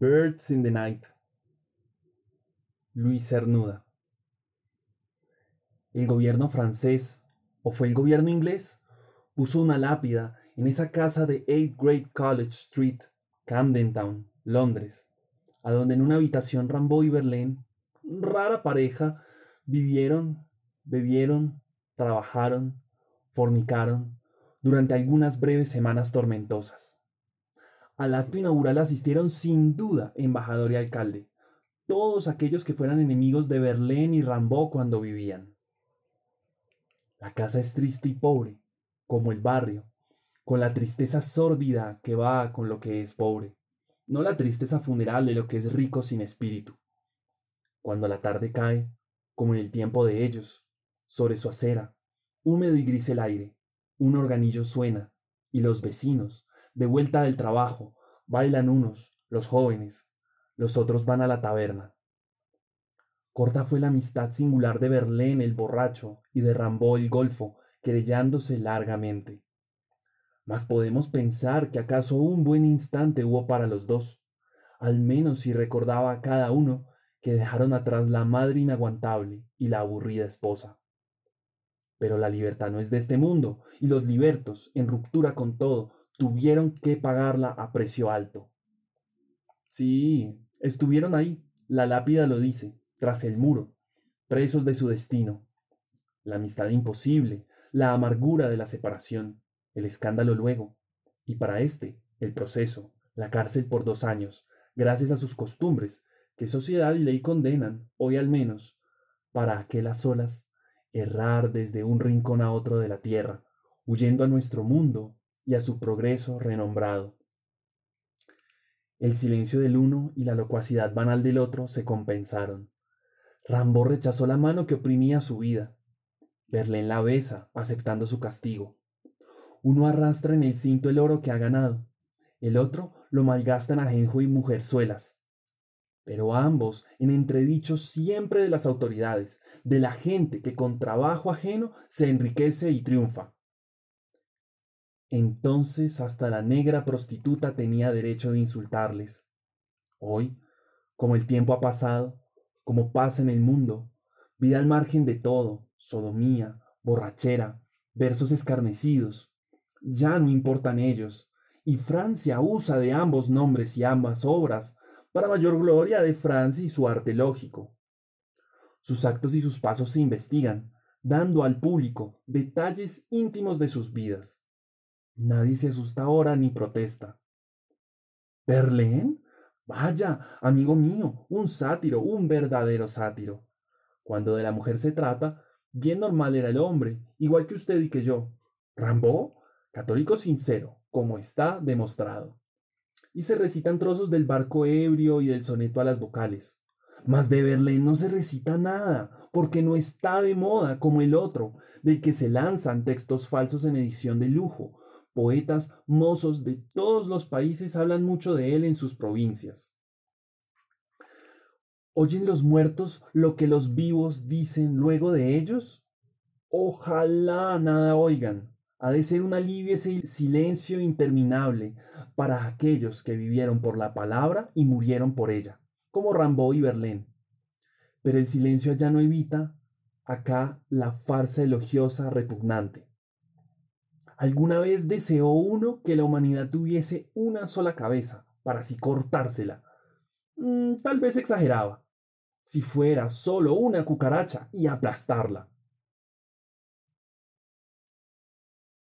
Birds in the Night. Luis Cernuda. El gobierno francés, o fue el gobierno inglés, puso una lápida en esa casa de 8 Great College Street, Camden Town, Londres, a donde en una habitación Rambo y Verlaine, rara pareja, vivieron, bebieron, trabajaron, fornicaron durante algunas breves semanas tormentosas. Al acto inaugural asistieron sin duda embajador y alcalde, todos aquellos que fueran enemigos de Verlaine y Rambo cuando vivían. La casa es triste y pobre, como el barrio, con la tristeza sórdida que va con lo que es pobre, no la tristeza funeral de lo que es rico sin espíritu. Cuando la tarde cae, como en el tiempo de ellos, sobre su acera, húmedo y gris el aire, un organillo suena, y los vecinos, de vuelta del trabajo, bailan unos, los jóvenes, los otros van a la taberna. Corta fue la amistad singular de Verlaine el borracho y de Rambo el golfo, querellándose largamente. Mas podemos pensar que acaso un buen instante hubo para los dos, al menos si recordaba a cada uno que dejaron atrás la madre inaguantable y la aburrida esposa. Pero la libertad no es de este mundo, y los libertos, en ruptura con todo, tuvieron que pagarla a precio alto. Sí, estuvieron ahí, la lápida lo dice, tras el muro, presos de su destino. La amistad imposible, la amargura de la separación, el escándalo luego, y para éste, el proceso, la cárcel por dos años, gracias a sus costumbres, que sociedad y ley condenan, hoy al menos, para aquellas olas, errar desde un rincón a otro de la tierra, huyendo a nuestro mundo y a su progreso renombrado. El silencio del uno y la locuacidad banal del otro se compensaron. Rambo rechazó la mano que oprimía su vida. Verlaine la besa, aceptando su castigo. Uno arrastra en el cinto el oro que ha ganado, el otro lo malgasta en ajenjo y mujerzuelas. Pero ambos en entredichos siempre de las autoridades, de la gente que con trabajo ajeno se enriquece y triunfa. Entonces hasta la negra prostituta tenía derecho de insultarles. Hoy, como el tiempo ha pasado, como pasa en el mundo, vida al margen de todo, sodomía, borrachera, versos escarnecidos, ya no importan ellos, y Francia usa de ambos nombres y ambas obras para mayor gloria de Francia y su arte lógico. Sus actos y sus pasos se investigan, dando al público detalles íntimos de sus vidas. Nadie se asusta ahora ni protesta. ¿Berlén? Vaya, amigo mío, un sátiro, un verdadero sátiro. Cuando de la mujer se trata, bien normal era el hombre, igual que usted y que yo. ¿Rambó? Católico sincero, como está demostrado. Y se recitan trozos del barco ebrio y del soneto a las vocales. Mas de Berlín no se recita nada, porque no está de moda como el otro, del que se lanzan textos falsos en edición de lujo, Poetas, mozos de todos los países hablan mucho de él en sus provincias. ¿Oyen los muertos lo que los vivos dicen luego de ellos? Ojalá nada oigan. Ha de ser un alivio ese silencio interminable para aquellos que vivieron por la palabra y murieron por ella, como Rambo y Verlaine. Pero el silencio allá no evita acá la farsa elogiosa repugnante. ¿Alguna vez deseó uno que la humanidad tuviese una sola cabeza para así cortársela? Mm, tal vez exageraba. Si fuera solo una cucaracha y aplastarla.